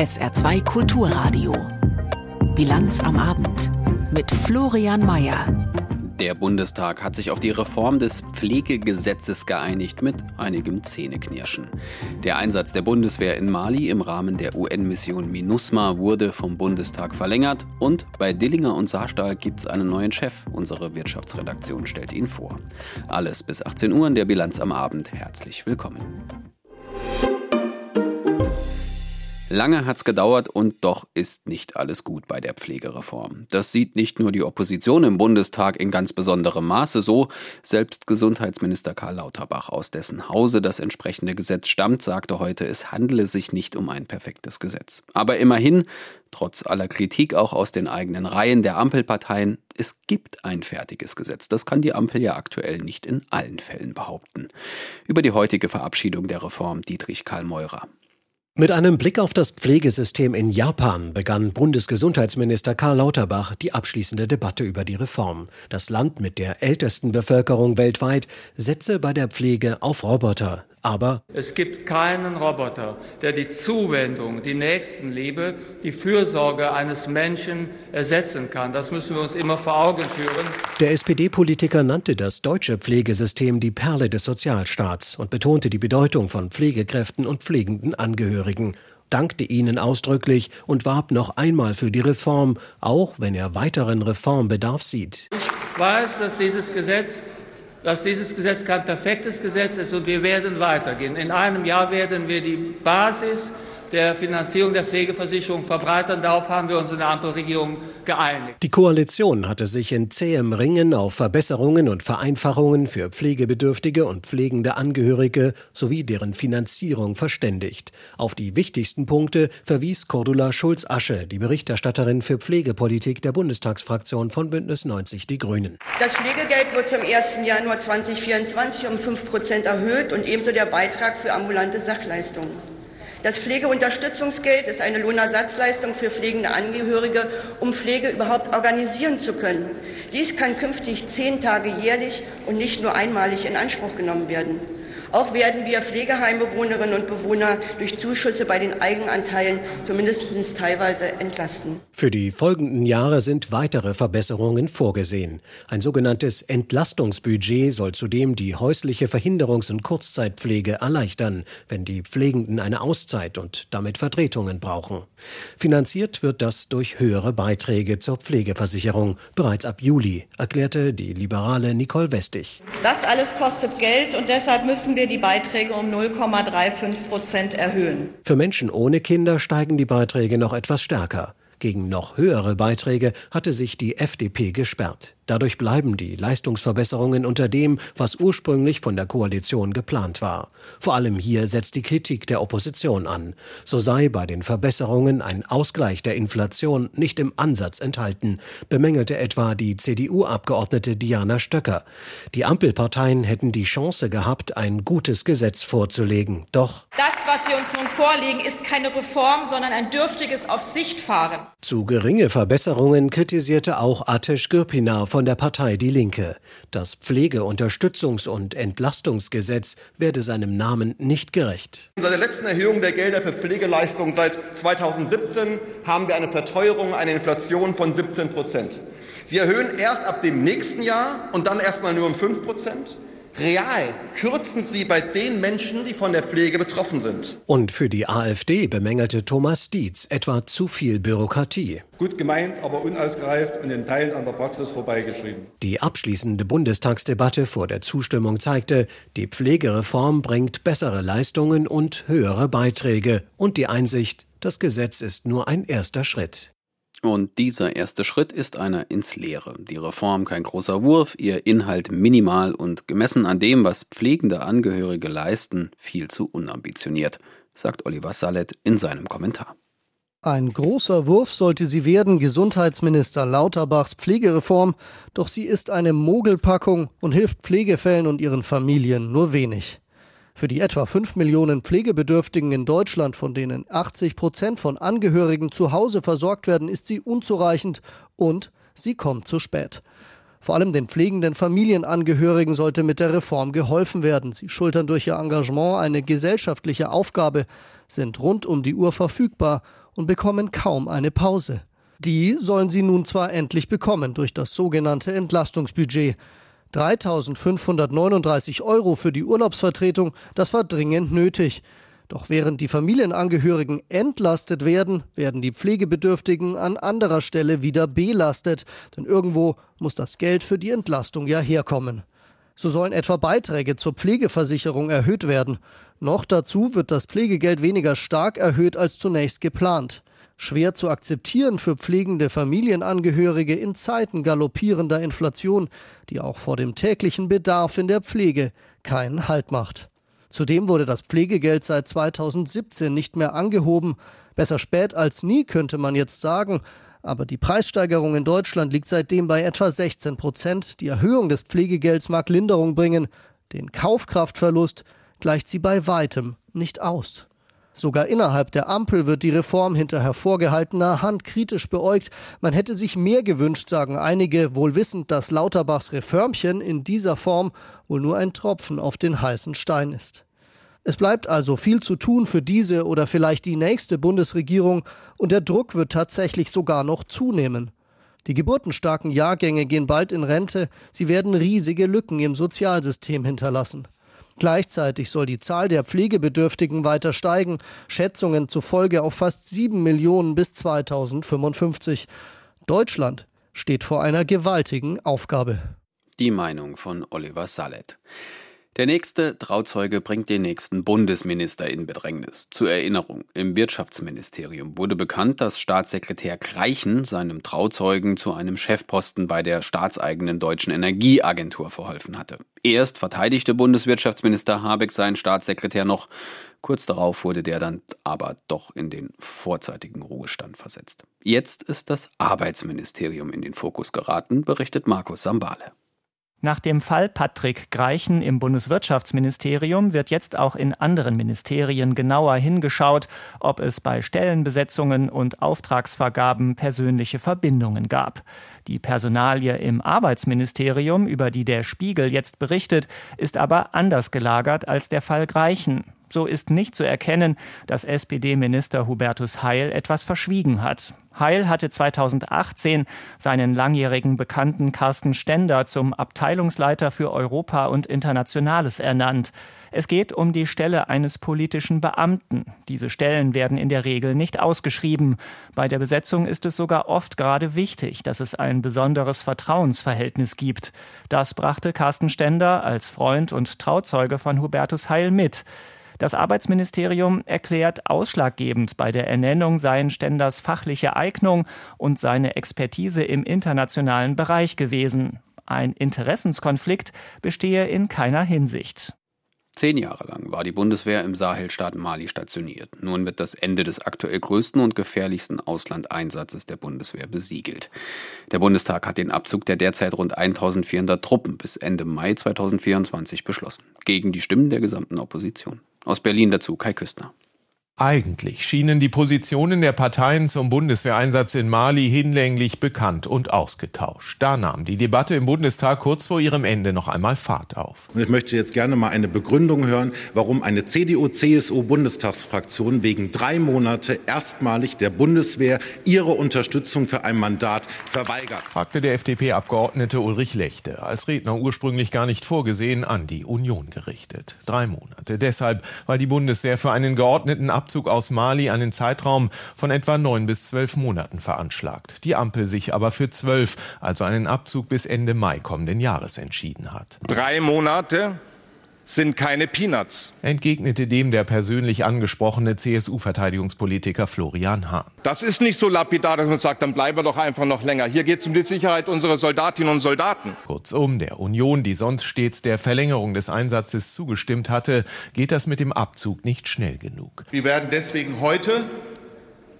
SR2 Kulturradio. Bilanz am Abend mit Florian Mayer. Der Bundestag hat sich auf die Reform des Pflegegesetzes geeinigt mit einigem Zähneknirschen. Der Einsatz der Bundeswehr in Mali im Rahmen der UN-Mission MINUSMA wurde vom Bundestag verlängert und bei Dillinger und Saarstahl gibt es einen neuen Chef. Unsere Wirtschaftsredaktion stellt ihn vor. Alles bis 18 Uhr in der Bilanz am Abend. Herzlich willkommen. Lange hat's gedauert und doch ist nicht alles gut bei der Pflegereform. Das sieht nicht nur die Opposition im Bundestag in ganz besonderem Maße so. Selbst Gesundheitsminister Karl Lauterbach, aus dessen Hause das entsprechende Gesetz stammt, sagte heute, es handele sich nicht um ein perfektes Gesetz. Aber immerhin, trotz aller Kritik auch aus den eigenen Reihen der Ampelparteien, es gibt ein fertiges Gesetz. Das kann die Ampel ja aktuell nicht in allen Fällen behaupten. Über die heutige Verabschiedung der Reform Dietrich Karl Meurer. Mit einem Blick auf das Pflegesystem in Japan begann Bundesgesundheitsminister Karl Lauterbach die abschließende Debatte über die Reform. Das Land mit der ältesten Bevölkerung weltweit setze bei der Pflege auf Roboter, aber es gibt keinen Roboter, der die Zuwendung, die Nächstenliebe, die Fürsorge eines Menschen ersetzen kann. Das müssen wir uns immer vor Augen führen. Der SPD-Politiker nannte das deutsche Pflegesystem die Perle des Sozialstaats und betonte die Bedeutung von Pflegekräften und pflegenden Angehörigen dankte ihnen ausdrücklich und warb noch einmal für die Reform, auch wenn er weiteren Reformbedarf sieht. Ich weiß, dass dieses Gesetz dass dieses Gesetz kein perfektes Gesetz ist und wir werden weitergehen. In einem Jahr werden wir die Basis der Finanzierung der Pflegeversicherung verbreitern. Darauf haben wir uns in der Ampelregierung geeinigt. Die Koalition hatte sich in zähem Ringen auf Verbesserungen und Vereinfachungen für pflegebedürftige und pflegende Angehörige sowie deren Finanzierung verständigt. Auf die wichtigsten Punkte verwies Cordula Schulz-Asche, die Berichterstatterin für Pflegepolitik der Bundestagsfraktion von Bündnis 90 Die Grünen. Das Pflegegeld wird zum 1. Januar 2024 um 5 Prozent erhöht und ebenso der Beitrag für ambulante Sachleistungen. Das Pflegeunterstützungsgeld ist eine Lohnersatzleistung für pflegende Angehörige, um Pflege überhaupt organisieren zu können. Dies kann künftig zehn Tage jährlich und nicht nur einmalig in Anspruch genommen werden. Auch werden wir Pflegeheimbewohnerinnen und Bewohner durch Zuschüsse bei den Eigenanteilen zumindest teilweise entlasten. Für die folgenden Jahre sind weitere Verbesserungen vorgesehen. Ein sogenanntes Entlastungsbudget soll zudem die häusliche Verhinderungs- und Kurzzeitpflege erleichtern, wenn die Pflegenden eine Auszeit und damit Vertretungen brauchen. Finanziert wird das durch höhere Beiträge zur Pflegeversicherung bereits ab Juli, erklärte die liberale Nicole Westig. Das alles kostet Geld und deshalb müssen wir wir die Beiträge um 0,35 Prozent erhöhen. Für Menschen ohne Kinder steigen die Beiträge noch etwas stärker. Gegen noch höhere Beiträge hatte sich die FDP gesperrt. Dadurch bleiben die Leistungsverbesserungen unter dem, was ursprünglich von der Koalition geplant war. Vor allem hier setzt die Kritik der Opposition an. So sei bei den Verbesserungen ein Ausgleich der Inflation nicht im Ansatz enthalten, bemängelte etwa die CDU-Abgeordnete Diana Stöcker. Die Ampelparteien hätten die Chance gehabt, ein gutes Gesetz vorzulegen. Doch das, was Sie uns nun vorlegen, ist keine Reform, sondern ein dürftiges Auf Sicht fahren. Zu geringe Verbesserungen kritisierte auch Atesh Gürpina von der Partei Die Linke. Das Pflegeunterstützungs- und Entlastungsgesetz werde seinem Namen nicht gerecht. Seit der letzten Erhöhung der Gelder für Pflegeleistungen seit 2017 haben wir eine Verteuerung, eine Inflation von 17 Prozent. Sie erhöhen erst ab dem nächsten Jahr und dann erstmal nur um 5 Prozent. Real kürzen sie bei den Menschen, die von der Pflege betroffen sind. Und für die AfD bemängelte Thomas Dietz etwa zu viel Bürokratie. Gut gemeint, aber unausgereift und in Teilen an der Praxis vorbeigeschrieben. Die abschließende Bundestagsdebatte vor der Zustimmung zeigte, die Pflegereform bringt bessere Leistungen und höhere Beiträge und die Einsicht, das Gesetz ist nur ein erster Schritt. Und dieser erste Schritt ist einer ins Leere. Die Reform kein großer Wurf, ihr Inhalt minimal und gemessen an dem, was pflegende Angehörige leisten, viel zu unambitioniert, sagt Oliver Sallet in seinem Kommentar. Ein großer Wurf sollte sie werden, Gesundheitsminister Lauterbachs Pflegereform, doch sie ist eine Mogelpackung und hilft Pflegefällen und ihren Familien nur wenig. Für die etwa 5 Millionen Pflegebedürftigen in Deutschland, von denen 80 Prozent von Angehörigen zu Hause versorgt werden, ist sie unzureichend und sie kommt zu spät. Vor allem den pflegenden Familienangehörigen sollte mit der Reform geholfen werden. Sie schultern durch ihr Engagement eine gesellschaftliche Aufgabe, sind rund um die Uhr verfügbar und bekommen kaum eine Pause. Die sollen sie nun zwar endlich bekommen durch das sogenannte Entlastungsbudget. 3.539 Euro für die Urlaubsvertretung, das war dringend nötig. Doch während die Familienangehörigen entlastet werden, werden die Pflegebedürftigen an anderer Stelle wieder belastet, denn irgendwo muss das Geld für die Entlastung ja herkommen. So sollen etwa Beiträge zur Pflegeversicherung erhöht werden. Noch dazu wird das Pflegegeld weniger stark erhöht als zunächst geplant. Schwer zu akzeptieren für pflegende Familienangehörige in Zeiten galoppierender Inflation, die auch vor dem täglichen Bedarf in der Pflege keinen Halt macht. Zudem wurde das Pflegegeld seit 2017 nicht mehr angehoben. Besser spät als nie, könnte man jetzt sagen. Aber die Preissteigerung in Deutschland liegt seitdem bei etwa 16 Prozent. Die Erhöhung des Pflegegelds mag Linderung bringen. Den Kaufkraftverlust gleicht sie bei weitem nicht aus. Sogar innerhalb der Ampel wird die Reform hinter hervorgehaltener Hand kritisch beäugt. Man hätte sich mehr gewünscht, sagen einige, wohl wissend, dass Lauterbachs Reformchen in dieser Form wohl nur ein Tropfen auf den heißen Stein ist. Es bleibt also viel zu tun für diese oder vielleicht die nächste Bundesregierung und der Druck wird tatsächlich sogar noch zunehmen. Die geburtenstarken Jahrgänge gehen bald in Rente, sie werden riesige Lücken im Sozialsystem hinterlassen. Gleichzeitig soll die Zahl der Pflegebedürftigen weiter steigen, Schätzungen zufolge auf fast sieben Millionen bis 2055. Deutschland steht vor einer gewaltigen Aufgabe. Die Meinung von Oliver Sallet. Der nächste Trauzeuge bringt den nächsten Bundesminister in Bedrängnis. Zur Erinnerung, im Wirtschaftsministerium wurde bekannt, dass Staatssekretär Greichen seinem Trauzeugen zu einem Chefposten bei der staatseigenen deutschen Energieagentur verholfen hatte. Erst verteidigte Bundeswirtschaftsminister Habeck seinen Staatssekretär noch. Kurz darauf wurde der dann aber doch in den vorzeitigen Ruhestand versetzt. Jetzt ist das Arbeitsministerium in den Fokus geraten, berichtet Markus Sambale. Nach dem Fall Patrick Greichen im Bundeswirtschaftsministerium wird jetzt auch in anderen Ministerien genauer hingeschaut, ob es bei Stellenbesetzungen und Auftragsvergaben persönliche Verbindungen gab. Die Personalie im Arbeitsministerium, über die der Spiegel jetzt berichtet, ist aber anders gelagert als der Fall Greichen. So ist nicht zu erkennen, dass SPD-Minister Hubertus Heil etwas verschwiegen hat. Heil hatte 2018 seinen langjährigen Bekannten Carsten Stender zum Abteilungsleiter für Europa und Internationales ernannt. Es geht um die Stelle eines politischen Beamten. Diese Stellen werden in der Regel nicht ausgeschrieben. Bei der Besetzung ist es sogar oft gerade wichtig, dass es ein besonderes Vertrauensverhältnis gibt. Das brachte Carsten Stender als Freund und Trauzeuge von Hubertus Heil mit. Das Arbeitsministerium erklärt, ausschlaggebend bei der Ernennung seien Stenders fachliche Eignung und seine Expertise im internationalen Bereich gewesen. Ein Interessenskonflikt bestehe in keiner Hinsicht. Zehn Jahre lang war die Bundeswehr im Sahelstaat Mali stationiert. Nun wird das Ende des aktuell größten und gefährlichsten Auslandeinsatzes der Bundeswehr besiegelt. Der Bundestag hat den Abzug der derzeit rund 1400 Truppen bis Ende Mai 2024 beschlossen. Gegen die Stimmen der gesamten Opposition. Aus Berlin dazu Kai Küstner. Eigentlich schienen die Positionen der Parteien zum Bundeswehreinsatz in Mali hinlänglich bekannt und ausgetauscht. Da nahm die Debatte im Bundestag kurz vor ihrem Ende noch einmal Fahrt auf. Und ich möchte jetzt gerne mal eine Begründung hören, warum eine CDU-CSU-Bundestagsfraktion wegen drei Monate erstmalig der Bundeswehr ihre Unterstützung für ein Mandat verweigert. Fragte der FDP-Abgeordnete Ulrich Lechte, als Redner ursprünglich gar nicht vorgesehen, an die Union gerichtet. Drei Monate. Deshalb, weil die Bundeswehr für einen geordneten Abzug Abzug aus Mali einen Zeitraum von etwa neun bis zwölf Monaten veranschlagt. Die Ampel sich aber für zwölf, also einen Abzug bis Ende Mai kommenden Jahres entschieden hat. Drei Monate sind keine Peanuts. Entgegnete dem der persönlich angesprochene CSU-Verteidigungspolitiker Florian Hahn. Das ist nicht so lapidar, dass man sagt, dann bleiben wir doch einfach noch länger. Hier geht es um die Sicherheit unserer Soldatinnen und Soldaten. Kurzum, der Union, die sonst stets der Verlängerung des Einsatzes zugestimmt hatte, geht das mit dem Abzug nicht schnell genug. Wir werden deswegen heute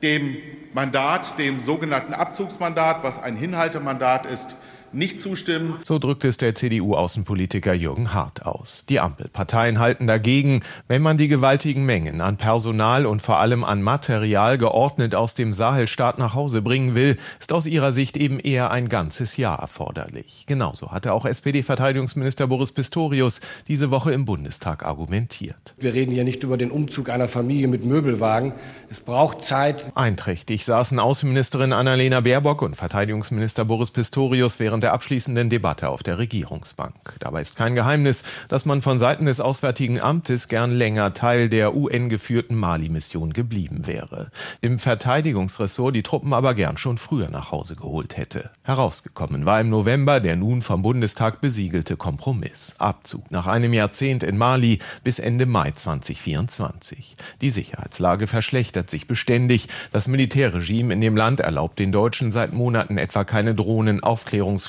dem Mandat, dem sogenannten Abzugsmandat, was ein Hinhaltemandat ist, nicht zustimmen. So drückt es der CDU-Außenpolitiker Jürgen Hart aus. Die Ampelparteien halten dagegen, wenn man die gewaltigen Mengen an Personal und vor allem an Material geordnet aus dem Sahelstaat nach Hause bringen will, ist aus ihrer Sicht eben eher ein ganzes Jahr erforderlich. Genauso hatte auch SPD-Verteidigungsminister Boris Pistorius diese Woche im Bundestag argumentiert. Wir reden hier nicht über den Umzug einer Familie mit Möbelwagen. Es braucht Zeit. Einträchtig saßen Außenministerin Annalena Baerbock und Verteidigungsminister Boris Pistorius während der abschließenden Debatte auf der Regierungsbank. Dabei ist kein Geheimnis, dass man von Seiten des Auswärtigen Amtes gern länger Teil der UN-geführten Mali-Mission geblieben wäre. Im Verteidigungsressort die Truppen aber gern schon früher nach Hause geholt hätte. Herausgekommen war im November der nun vom Bundestag besiegelte Kompromiss. Abzug nach einem Jahrzehnt in Mali bis Ende Mai 2024. Die Sicherheitslage verschlechtert sich beständig. Das Militärregime in dem Land erlaubt den Deutschen seit Monaten etwa keine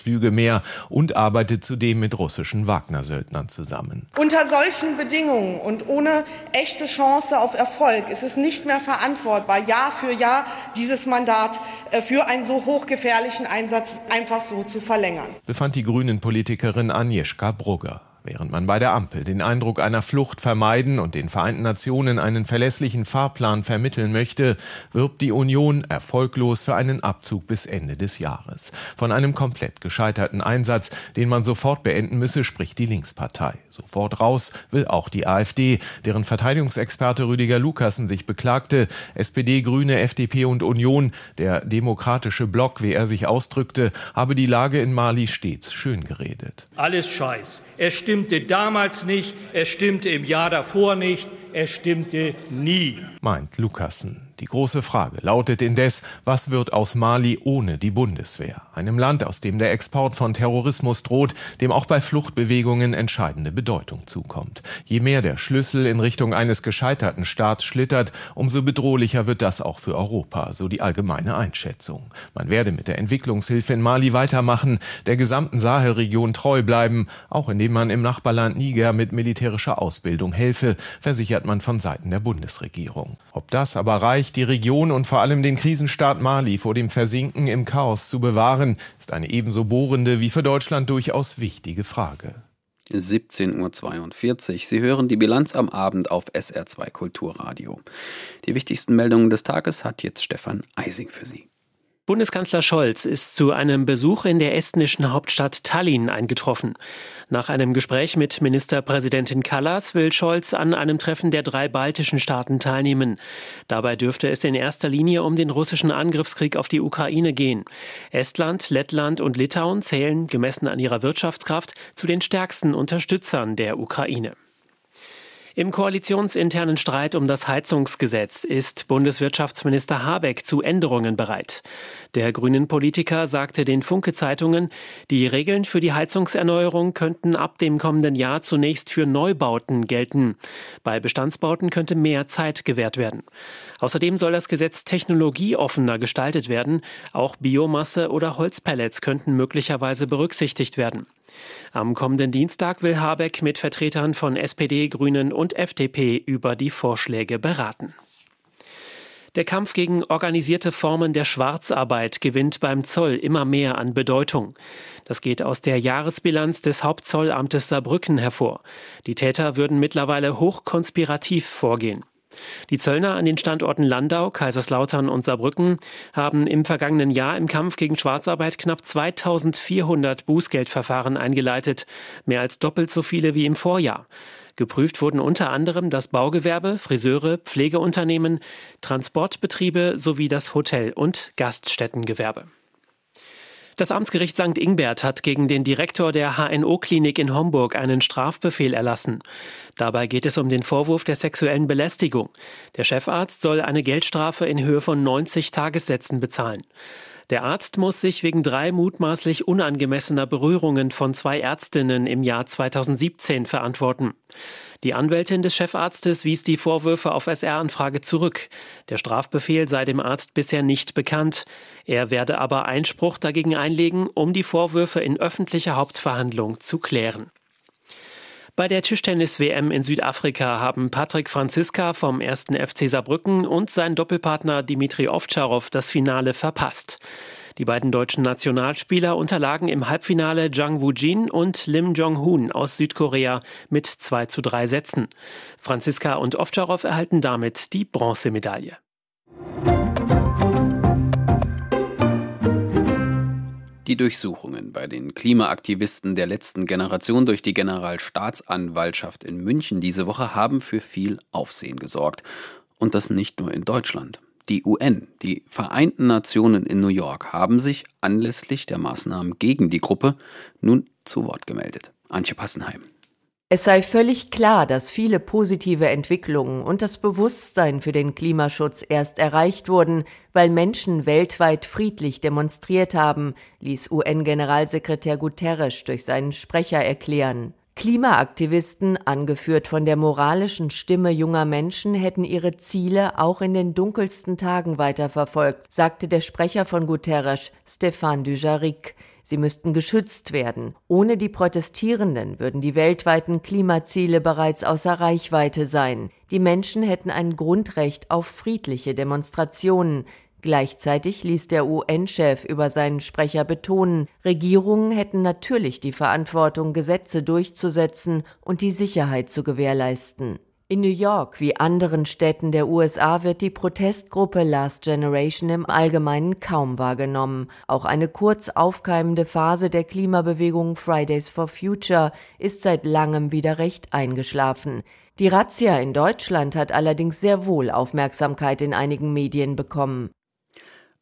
Drohnenaufklärungsflüge mehr und arbeitet zudem mit russischen Wagner-Söldnern zusammen. Unter solchen Bedingungen und ohne echte Chance auf Erfolg ist es nicht mehr verantwortbar, Jahr für Jahr dieses Mandat äh, für einen so hochgefährlichen Einsatz einfach so zu verlängern. Befand die Grünen-Politikerin Agnieszka Brugger. Während man bei der Ampel den Eindruck einer Flucht vermeiden und den Vereinten Nationen einen verlässlichen Fahrplan vermitteln möchte, wirbt die Union erfolglos für einen Abzug bis Ende des Jahres. Von einem komplett gescheiterten Einsatz, den man sofort beenden müsse, spricht die Linkspartei. Sofort raus will auch die AfD, deren Verteidigungsexperte Rüdiger Lukassen sich beklagte, SPD, Grüne, FDP und Union, der demokratische Block, wie er sich ausdrückte, habe die Lage in Mali stets schön geredet. Alles Scheiß. Es stimmte damals nicht, es stimmte im Jahr davor nicht, es stimmte nie. Meint Lukassen. Die große Frage lautet indes, was wird aus Mali ohne die Bundeswehr? Einem Land, aus dem der Export von Terrorismus droht, dem auch bei Fluchtbewegungen entscheidende Bedeutung zukommt. Je mehr der Schlüssel in Richtung eines gescheiterten Staats schlittert, umso bedrohlicher wird das auch für Europa, so die allgemeine Einschätzung. Man werde mit der Entwicklungshilfe in Mali weitermachen, der gesamten Sahelregion treu bleiben, auch indem man im Nachbarland Niger mit militärischer Ausbildung helfe, versichert man von Seiten der Bundesregierung. Ob das aber reicht, die Region und vor allem den Krisenstaat Mali vor dem Versinken im Chaos zu bewahren, ist eine ebenso bohrende wie für Deutschland durchaus wichtige Frage. 17.42 Uhr. Sie hören die Bilanz am Abend auf SR2 Kulturradio. Die wichtigsten Meldungen des Tages hat jetzt Stefan Eising für Sie. Bundeskanzler Scholz ist zu einem Besuch in der estnischen Hauptstadt Tallinn eingetroffen. Nach einem Gespräch mit Ministerpräsidentin Kallas will Scholz an einem Treffen der drei baltischen Staaten teilnehmen. Dabei dürfte es in erster Linie um den russischen Angriffskrieg auf die Ukraine gehen. Estland, Lettland und Litauen zählen, gemessen an ihrer Wirtschaftskraft, zu den stärksten Unterstützern der Ukraine. Im koalitionsinternen Streit um das Heizungsgesetz ist Bundeswirtschaftsminister Habeck zu Änderungen bereit. Der grünen Politiker sagte den Funke-Zeitungen, die Regeln für die Heizungserneuerung könnten ab dem kommenden Jahr zunächst für Neubauten gelten. Bei Bestandsbauten könnte mehr Zeit gewährt werden. Außerdem soll das Gesetz technologieoffener gestaltet werden. Auch Biomasse oder Holzpellets könnten möglicherweise berücksichtigt werden. Am kommenden Dienstag will Habeck mit Vertretern von SPD, Grünen und FDP über die Vorschläge beraten. Der Kampf gegen organisierte Formen der Schwarzarbeit gewinnt beim Zoll immer mehr an Bedeutung. Das geht aus der Jahresbilanz des Hauptzollamtes Saarbrücken hervor. Die Täter würden mittlerweile hochkonspirativ vorgehen. Die Zöllner an den Standorten Landau, Kaiserslautern und Saarbrücken haben im vergangenen Jahr im Kampf gegen Schwarzarbeit knapp 2400 Bußgeldverfahren eingeleitet, mehr als doppelt so viele wie im Vorjahr. Geprüft wurden unter anderem das Baugewerbe, Friseure, Pflegeunternehmen, Transportbetriebe sowie das Hotel- und Gaststättengewerbe. Das Amtsgericht St. Ingbert hat gegen den Direktor der HNO-Klinik in Homburg einen Strafbefehl erlassen. Dabei geht es um den Vorwurf der sexuellen Belästigung. Der Chefarzt soll eine Geldstrafe in Höhe von 90 Tagessätzen bezahlen. Der Arzt muss sich wegen drei mutmaßlich unangemessener Berührungen von zwei Ärztinnen im Jahr 2017 verantworten. Die Anwältin des Chefarztes wies die Vorwürfe auf SR-Anfrage zurück. Der Strafbefehl sei dem Arzt bisher nicht bekannt. Er werde aber Einspruch dagegen einlegen, um die Vorwürfe in öffentlicher Hauptverhandlung zu klären. Bei der Tischtennis-WM in Südafrika haben Patrick Franziska vom 1. FC Saarbrücken und sein Doppelpartner Dimitri Ovtcharov das Finale verpasst. Die beiden deutschen Nationalspieler unterlagen im Halbfinale Jang Woo-jin und Lim Jong-hoon aus Südkorea mit 2 zu 3 Sätzen. Franziska und Ovtcharov erhalten damit die Bronzemedaille. Die Durchsuchungen bei den Klimaaktivisten der letzten Generation durch die Generalstaatsanwaltschaft in München diese Woche haben für viel Aufsehen gesorgt. Und das nicht nur in Deutschland. Die UN, die Vereinten Nationen in New York, haben sich anlässlich der Maßnahmen gegen die Gruppe nun zu Wort gemeldet. Antje Passenheim. Es sei völlig klar, dass viele positive Entwicklungen und das Bewusstsein für den Klimaschutz erst erreicht wurden, weil Menschen weltweit friedlich demonstriert haben, ließ UN-Generalsekretär Guterres durch seinen Sprecher erklären. Klimaaktivisten, angeführt von der moralischen Stimme junger Menschen, hätten ihre Ziele auch in den dunkelsten Tagen weiterverfolgt, sagte der Sprecher von Guterres, Stéphane Dujarric. Sie müssten geschützt werden. Ohne die Protestierenden würden die weltweiten Klimaziele bereits außer Reichweite sein. Die Menschen hätten ein Grundrecht auf friedliche Demonstrationen. Gleichzeitig ließ der UN-Chef über seinen Sprecher betonen, Regierungen hätten natürlich die Verantwortung, Gesetze durchzusetzen und die Sicherheit zu gewährleisten. In New York wie anderen Städten der USA wird die Protestgruppe Last Generation im Allgemeinen kaum wahrgenommen. Auch eine kurz aufkeimende Phase der Klimabewegung Fridays for Future ist seit langem wieder recht eingeschlafen. Die Razzia in Deutschland hat allerdings sehr wohl Aufmerksamkeit in einigen Medien bekommen.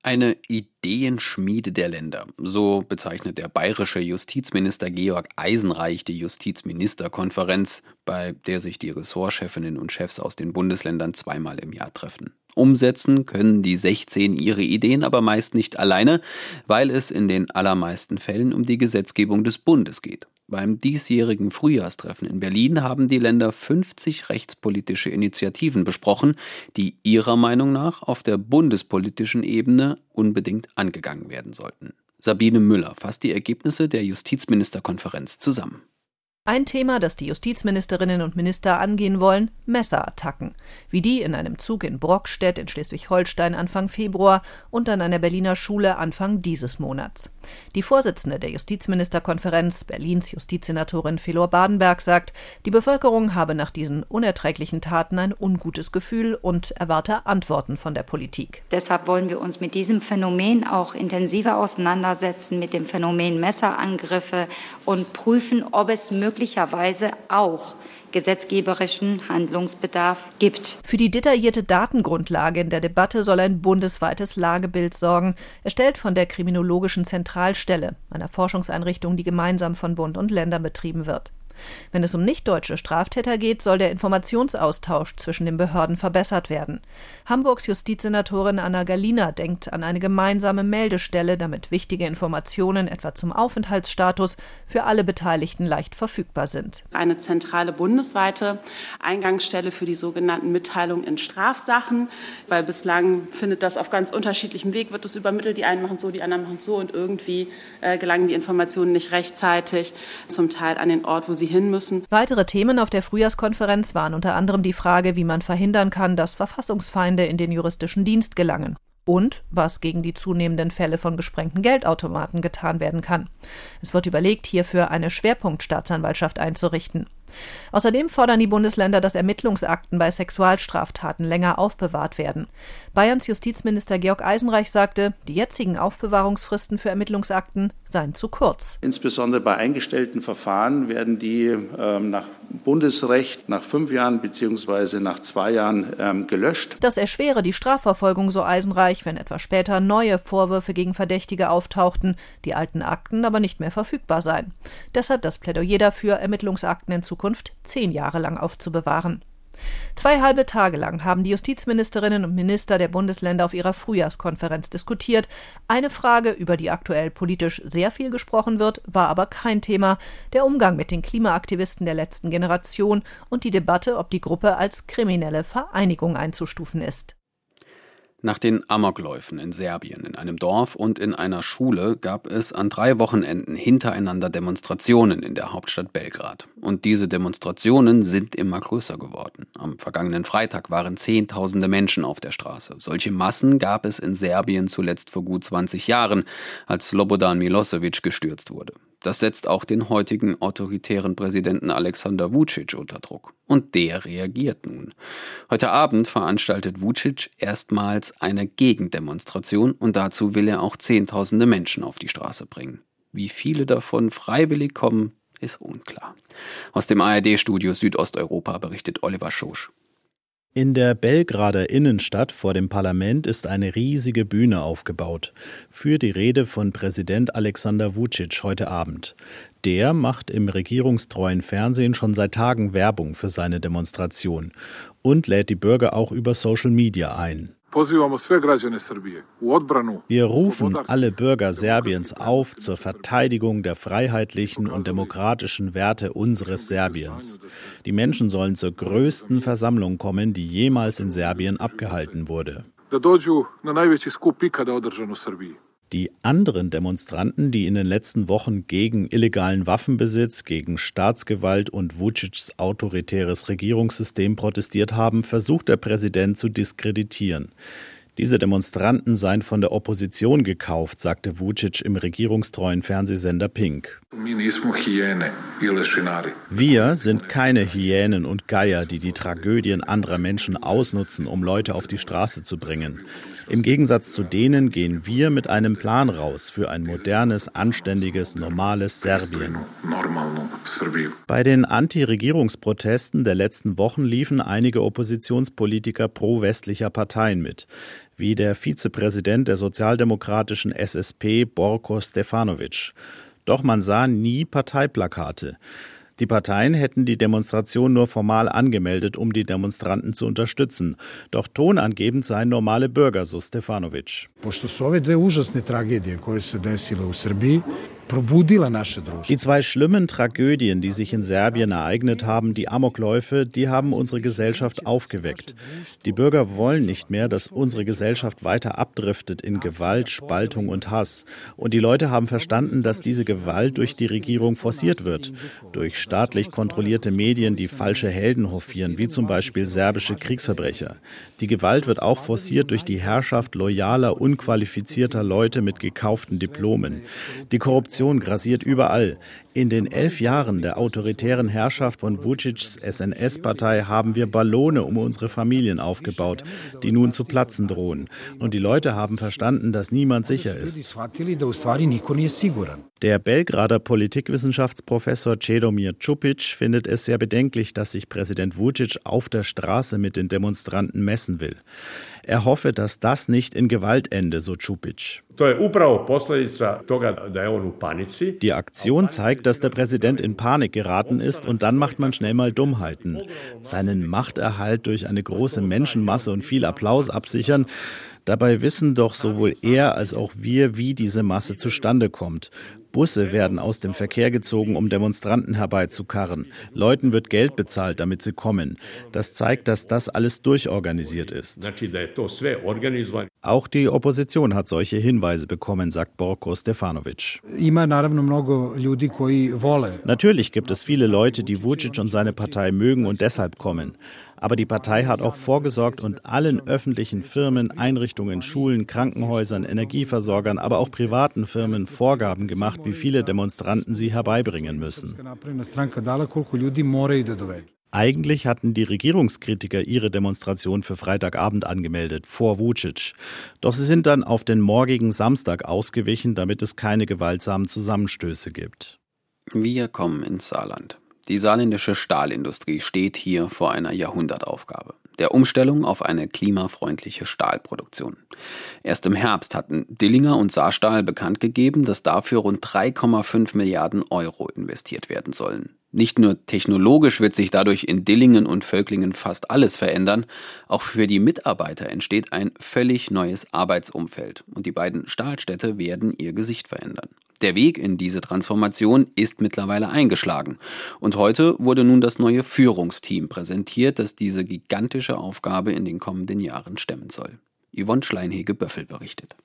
Eine Ideenschmiede der Länder. So bezeichnet der bayerische Justizminister Georg Eisenreich die Justizministerkonferenz, bei der sich die Ressortchefinnen und Chefs aus den Bundesländern zweimal im Jahr treffen. Umsetzen können die 16 ihre Ideen aber meist nicht alleine, weil es in den allermeisten Fällen um die Gesetzgebung des Bundes geht. Beim diesjährigen Frühjahrstreffen in Berlin haben die Länder 50 rechtspolitische Initiativen besprochen, die ihrer Meinung nach auf der bundespolitischen Ebene unbedingt angegangen werden sollten. Sabine Müller fasst die Ergebnisse der Justizministerkonferenz zusammen. Ein Thema, das die Justizministerinnen und Minister angehen wollen, Messerattacken, wie die in einem Zug in Brockstedt in Schleswig-Holstein Anfang Februar und an einer Berliner Schule Anfang dieses Monats. Die Vorsitzende der Justizministerkonferenz, Berlins Justizsenatorin Felor Badenberg, sagt, die Bevölkerung habe nach diesen unerträglichen Taten ein ungutes Gefühl und erwarte Antworten von der Politik. Deshalb wollen wir uns mit diesem Phänomen auch intensiver auseinandersetzen, mit dem Phänomen Messerangriffe und prüfen, ob es möglich möglicherweise auch gesetzgeberischen Handlungsbedarf gibt. Für die detaillierte Datengrundlage in der Debatte soll ein bundesweites Lagebild sorgen, erstellt von der Kriminologischen Zentralstelle, einer Forschungseinrichtung, die gemeinsam von Bund und Ländern betrieben wird. Wenn es um nicht-deutsche Straftäter geht, soll der Informationsaustausch zwischen den Behörden verbessert werden. Hamburgs Justizsenatorin Anna Galina denkt an eine gemeinsame Meldestelle, damit wichtige Informationen etwa zum Aufenthaltsstatus für alle Beteiligten leicht verfügbar sind. Eine zentrale bundesweite Eingangsstelle für die sogenannten Mitteilungen in Strafsachen, weil bislang findet das auf ganz unterschiedlichem Weg, wird es übermittelt. Die einen machen so, die anderen machen so und irgendwie äh, gelangen die Informationen nicht rechtzeitig, zum Teil an den Ort, wo sie hin müssen. Weitere Themen auf der Frühjahrskonferenz waren unter anderem die Frage, wie man verhindern kann, dass Verfassungsfeinde in den juristischen Dienst gelangen und was gegen die zunehmenden Fälle von gesprengten Geldautomaten getan werden kann. Es wird überlegt, hierfür eine Schwerpunktstaatsanwaltschaft einzurichten. Außerdem fordern die Bundesländer, dass Ermittlungsakten bei Sexualstraftaten länger aufbewahrt werden. Bayerns Justizminister Georg Eisenreich sagte, die jetzigen Aufbewahrungsfristen für Ermittlungsakten seien zu kurz. Insbesondere bei eingestellten Verfahren werden die ähm, nach Bundesrecht nach fünf Jahren bzw. nach zwei Jahren ähm, gelöscht. Das erschwere die Strafverfolgung, so Eisenreich, wenn etwa später neue Vorwürfe gegen Verdächtige auftauchten, die alten Akten aber nicht mehr verfügbar seien. Deshalb das Plädoyer dafür, Ermittlungsakten in Zukunft Zukunft zehn Jahre lang aufzubewahren. Zwei halbe Tage lang haben die Justizministerinnen und Minister der Bundesländer auf ihrer Frühjahrskonferenz diskutiert. Eine Frage, über die aktuell politisch sehr viel gesprochen wird, war aber kein Thema. Der Umgang mit den Klimaaktivisten der letzten Generation und die Debatte, ob die Gruppe als kriminelle Vereinigung einzustufen ist. Nach den Amokläufen in Serbien, in einem Dorf und in einer Schule gab es an drei Wochenenden hintereinander Demonstrationen in der Hauptstadt Belgrad. Und diese Demonstrationen sind immer größer geworden. Am vergangenen Freitag waren Zehntausende Menschen auf der Straße. Solche Massen gab es in Serbien zuletzt vor gut 20 Jahren, als Slobodan Milosevic gestürzt wurde. Das setzt auch den heutigen autoritären Präsidenten Alexander Vucic unter Druck. Und der reagiert nun. Heute Abend veranstaltet Vucic erstmals eine Gegendemonstration und dazu will er auch Zehntausende Menschen auf die Straße bringen. Wie viele davon freiwillig kommen, ist unklar. Aus dem ARD-Studio Südosteuropa berichtet Oliver Schosch. In der Belgrader Innenstadt vor dem Parlament ist eine riesige Bühne aufgebaut für die Rede von Präsident Alexander Vucic heute Abend. Der macht im regierungstreuen Fernsehen schon seit Tagen Werbung für seine Demonstration und lädt die Bürger auch über Social Media ein. Wir rufen alle Bürger Serbiens auf zur Verteidigung der freiheitlichen und demokratischen Werte unseres Serbiens. Die Menschen sollen zur größten Versammlung kommen, die jemals in Serbien abgehalten wurde. Die anderen Demonstranten, die in den letzten Wochen gegen illegalen Waffenbesitz, gegen Staatsgewalt und Vucic's autoritäres Regierungssystem protestiert haben, versucht der Präsident zu diskreditieren. Diese Demonstranten seien von der Opposition gekauft, sagte Vucic im regierungstreuen Fernsehsender Pink. Wir sind keine Hyänen und Geier, die die Tragödien anderer Menschen ausnutzen, um Leute auf die Straße zu bringen. Im Gegensatz zu denen gehen wir mit einem Plan raus für ein modernes, anständiges, normales Serbien. Bei den Anti-Regierungsprotesten der letzten Wochen liefen einige Oppositionspolitiker pro-westlicher Parteien mit wie der Vizepräsident der sozialdemokratischen SSP Borko Stefanovic. Doch man sah nie Parteiplakate. Die Parteien hätten die Demonstration nur formal angemeldet, um die Demonstranten zu unterstützen. Doch tonangebend seien normale Bürger, so Stefanovic. Pošto su ove dve užasne tragedije koje se desile u Srbiji die zwei schlimmen Tragödien, die sich in Serbien ereignet haben, die Amokläufe, die haben unsere Gesellschaft aufgeweckt. Die Bürger wollen nicht mehr, dass unsere Gesellschaft weiter abdriftet in Gewalt, Spaltung und Hass. Und die Leute haben verstanden, dass diese Gewalt durch die Regierung forciert wird. Durch staatlich kontrollierte Medien, die falsche Helden hofieren, wie zum Beispiel serbische Kriegsverbrecher. Die Gewalt wird auch forciert durch die Herrschaft loyaler, unqualifizierter Leute mit gekauften Diplomen. Die Korruption Korruption grassiert überall. In den elf Jahren der autoritären Herrschaft von Vucic's SNS-Partei haben wir Ballone um unsere Familien aufgebaut, die nun zu platzen drohen. Und die Leute haben verstanden, dass niemand sicher ist. Der Belgrader Politikwissenschaftsprofessor Cedomir Čupic findet es sehr bedenklich, dass sich Präsident Vucic auf der Straße mit den Demonstranten messen will. Er hoffe, dass das nicht in Gewalt ende, so Čupic. Die Aktion zeigt, dass der Präsident in Panik geraten ist und dann macht man schnell mal Dummheiten. Seinen Machterhalt durch eine große Menschenmasse und viel Applaus absichern, Dabei wissen doch sowohl er als auch wir, wie diese Masse zustande kommt. Busse werden aus dem Verkehr gezogen, um Demonstranten herbeizukarren. Leuten wird Geld bezahlt, damit sie kommen. Das zeigt, dass das alles durchorganisiert ist. Auch die Opposition hat solche Hinweise bekommen, sagt Borko Stefanovic. Natürlich gibt es viele Leute, die Vucic und seine Partei mögen und deshalb kommen. Aber die Partei hat auch vorgesorgt und allen öffentlichen Firmen, Einrichtungen, Schulen, Krankenhäusern, Energieversorgern, aber auch privaten Firmen Vorgaben gemacht, wie viele Demonstranten sie herbeibringen müssen. Eigentlich hatten die Regierungskritiker ihre Demonstration für Freitagabend angemeldet, vor Vucic. Doch sie sind dann auf den morgigen Samstag ausgewichen, damit es keine gewaltsamen Zusammenstöße gibt. Wir kommen ins Saarland. Die saarländische Stahlindustrie steht hier vor einer Jahrhundertaufgabe der Umstellung auf eine klimafreundliche Stahlproduktion. Erst im Herbst hatten Dillinger und Saarstahl bekannt gegeben, dass dafür rund 3,5 Milliarden Euro investiert werden sollen. Nicht nur technologisch wird sich dadurch in Dillingen und Völklingen fast alles verändern, auch für die Mitarbeiter entsteht ein völlig neues Arbeitsumfeld und die beiden Stahlstädte werden ihr Gesicht verändern. Der Weg in diese Transformation ist mittlerweile eingeschlagen. Und heute wurde nun das neue Führungsteam präsentiert, das diese gigantische Aufgabe in den kommenden Jahren stemmen soll. Yvonne Schleinhege-Böffel berichtet.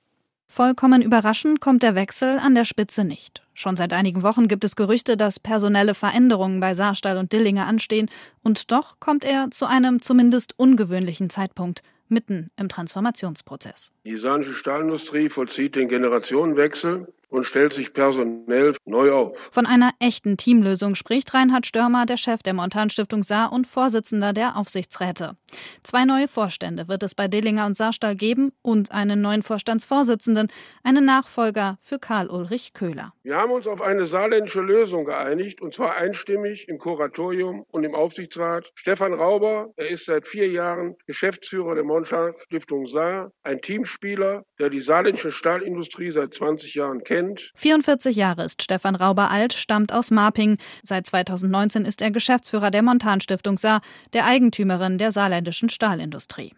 Vollkommen überraschend kommt der Wechsel an der Spitze nicht. Schon seit einigen Wochen gibt es Gerüchte, dass personelle Veränderungen bei Saarstahl und Dillinger anstehen, und doch kommt er zu einem zumindest ungewöhnlichen Zeitpunkt mitten im Transformationsprozess. Die saarländische Stahlindustrie vollzieht den Generationenwechsel und stellt sich personell neu auf. Von einer echten Teamlösung spricht Reinhard Störmer, der Chef der Montanstiftung Saar und Vorsitzender der Aufsichtsräte. Zwei neue Vorstände wird es bei Dillinger und Saarstahl geben und einen neuen Vorstandsvorsitzenden, einen Nachfolger für Karl-Ulrich Köhler. Wir haben uns auf eine saarländische Lösung geeinigt und zwar einstimmig im Kuratorium und im Aufsichtsrat. Stefan Rauber, er ist seit vier Jahren Geschäftsführer der Montanstiftung Saar, ein Teamspieler, der die saarländische Stahlindustrie seit 20 Jahren kennt Kind. 44 Jahre ist Stefan Rauber alt, stammt aus Marping. Seit 2019 ist er Geschäftsführer der Montanstiftung Saar, der Eigentümerin der saarländischen Stahlindustrie.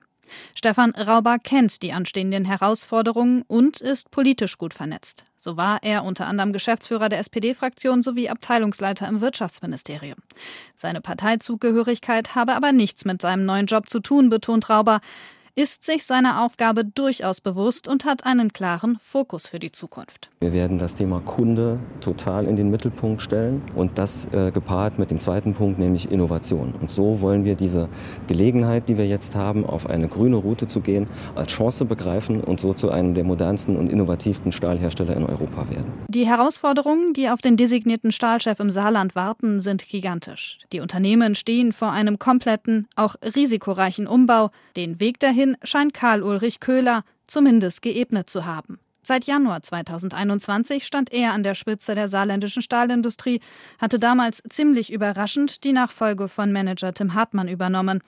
Stefan Rauber kennt die anstehenden Herausforderungen und ist politisch gut vernetzt. So war er unter anderem Geschäftsführer der SPD-Fraktion sowie Abteilungsleiter im Wirtschaftsministerium. Seine Parteizugehörigkeit habe aber nichts mit seinem neuen Job zu tun, betont Rauber ist sich seiner Aufgabe durchaus bewusst und hat einen klaren Fokus für die Zukunft. Wir werden das Thema Kunde total in den Mittelpunkt stellen und das äh, gepaart mit dem zweiten Punkt, nämlich Innovation. Und so wollen wir diese Gelegenheit, die wir jetzt haben, auf eine grüne Route zu gehen, als Chance begreifen und so zu einem der modernsten und innovativsten Stahlhersteller in Europa werden. Die Herausforderungen, die auf den designierten Stahlchef im Saarland warten, sind gigantisch. Die Unternehmen stehen vor einem kompletten, auch risikoreichen Umbau. Den Weg dahin Dahin scheint Karl Ulrich Köhler zumindest geebnet zu haben. Seit Januar 2021 stand er an der Spitze der saarländischen Stahlindustrie, hatte damals ziemlich überraschend die Nachfolge von Manager Tim Hartmann übernommen.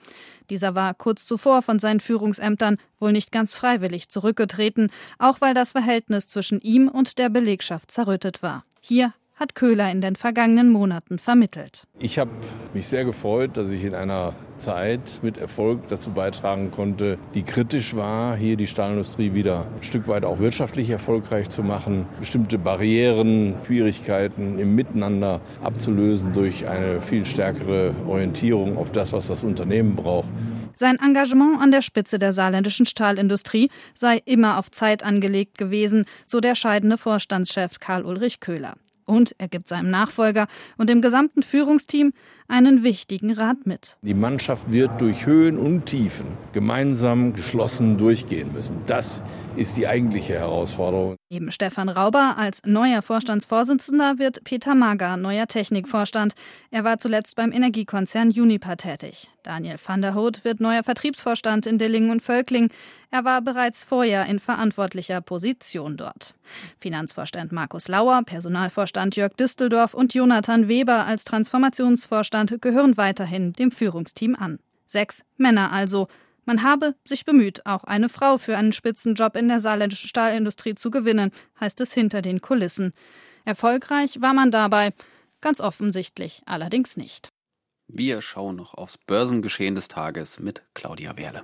Dieser war kurz zuvor von seinen Führungsämtern wohl nicht ganz freiwillig zurückgetreten, auch weil das Verhältnis zwischen ihm und der Belegschaft zerrüttet war. Hier hat Köhler in den vergangenen Monaten vermittelt. Ich habe mich sehr gefreut, dass ich in einer Zeit mit Erfolg dazu beitragen konnte, die kritisch war, hier die Stahlindustrie wieder ein Stück weit auch wirtschaftlich erfolgreich zu machen, bestimmte Barrieren, Schwierigkeiten im Miteinander abzulösen durch eine viel stärkere Orientierung auf das, was das Unternehmen braucht. Sein Engagement an der Spitze der saarländischen Stahlindustrie sei immer auf Zeit angelegt gewesen, so der scheidende Vorstandschef Karl Ulrich Köhler. Und er gibt seinem Nachfolger und dem gesamten Führungsteam einen wichtigen Rat mit. Die Mannschaft wird durch Höhen und Tiefen gemeinsam geschlossen durchgehen müssen. Das ist die eigentliche Herausforderung. Neben Stefan Rauber als neuer Vorstandsvorsitzender wird Peter Mager neuer Technikvorstand. Er war zuletzt beim Energiekonzern Uniper tätig. Daniel van der Hout wird neuer Vertriebsvorstand in Dillingen und Völkling. Er war bereits vorher in verantwortlicher Position dort. Finanzvorstand Markus Lauer, Personalvorstand Jörg Disteldorf und Jonathan Weber als Transformationsvorstand gehören weiterhin dem Führungsteam an. Sechs Männer also. Man habe sich bemüht, auch eine Frau für einen Spitzenjob in der saarländischen Stahlindustrie zu gewinnen, heißt es hinter den Kulissen. Erfolgreich war man dabei, ganz offensichtlich allerdings nicht. Wir schauen noch aufs Börsengeschehen des Tages mit Claudia Werle.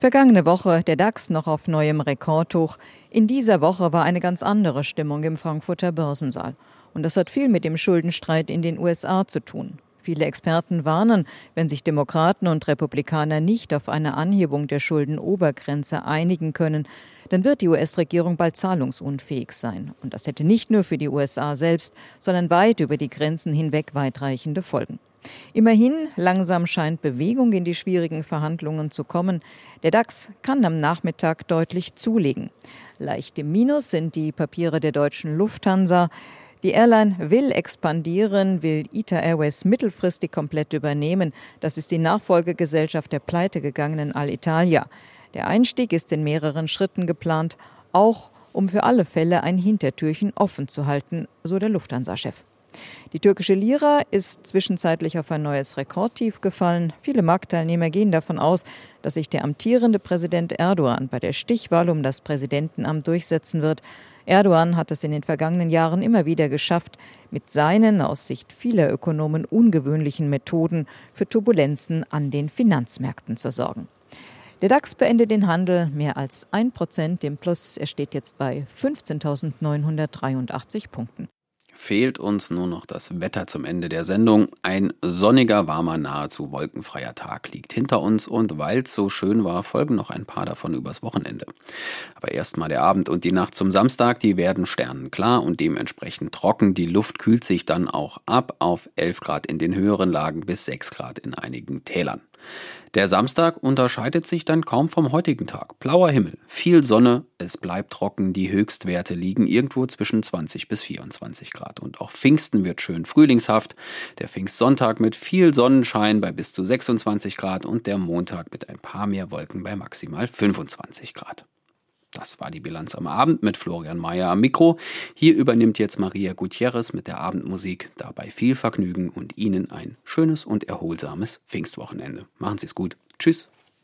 Vergangene Woche der DAX noch auf neuem Rekordhoch. In dieser Woche war eine ganz andere Stimmung im Frankfurter Börsensaal. Und das hat viel mit dem Schuldenstreit in den USA zu tun. Viele Experten warnen, wenn sich Demokraten und Republikaner nicht auf eine Anhebung der Schuldenobergrenze einigen können, dann wird die US-Regierung bald zahlungsunfähig sein. Und das hätte nicht nur für die USA selbst, sondern weit über die Grenzen hinweg weitreichende Folgen. Immerhin, langsam scheint Bewegung in die schwierigen Verhandlungen zu kommen. Der DAX kann am Nachmittag deutlich zulegen. Leicht im Minus sind die Papiere der deutschen Lufthansa. Die Airline will expandieren, will ITA Airways mittelfristig komplett übernehmen. Das ist die Nachfolgegesellschaft der pleitegegangenen Alitalia. Der Einstieg ist in mehreren Schritten geplant, auch um für alle Fälle ein Hintertürchen offen zu halten, so der Lufthansa-Chef. Die türkische Lira ist zwischenzeitlich auf ein neues Rekordtief gefallen. Viele Marktteilnehmer gehen davon aus, dass sich der amtierende Präsident Erdogan bei der Stichwahl um das Präsidentenamt durchsetzen wird. Erdogan hat es in den vergangenen Jahren immer wieder geschafft, mit seinen aus Sicht vieler Ökonomen ungewöhnlichen Methoden für Turbulenzen an den Finanzmärkten zu sorgen. Der DAX beendet den Handel mehr als 1 Prozent im Plus. Er steht jetzt bei 15.983 Punkten. Fehlt uns nur noch das Wetter zum Ende der Sendung. Ein sonniger, warmer, nahezu wolkenfreier Tag liegt hinter uns und weil es so schön war, folgen noch ein paar davon übers Wochenende. Aber erstmal der Abend und die Nacht zum Samstag, die werden sternenklar und dementsprechend trocken. Die Luft kühlt sich dann auch ab auf 11 Grad in den höheren Lagen bis 6 Grad in einigen Tälern. Der Samstag unterscheidet sich dann kaum vom heutigen Tag. Blauer Himmel, viel Sonne, es bleibt trocken, die Höchstwerte liegen irgendwo zwischen 20 bis 24 Grad. Und auch Pfingsten wird schön frühlingshaft. Der Pfingstsonntag mit viel Sonnenschein bei bis zu 26 Grad und der Montag mit ein paar mehr Wolken bei maximal 25 Grad. Das war die Bilanz am Abend mit Florian Mayer am Mikro. Hier übernimmt jetzt Maria Gutierrez mit der Abendmusik. Dabei viel Vergnügen und Ihnen ein schönes und erholsames Pfingstwochenende. Machen Sie es gut. Tschüss.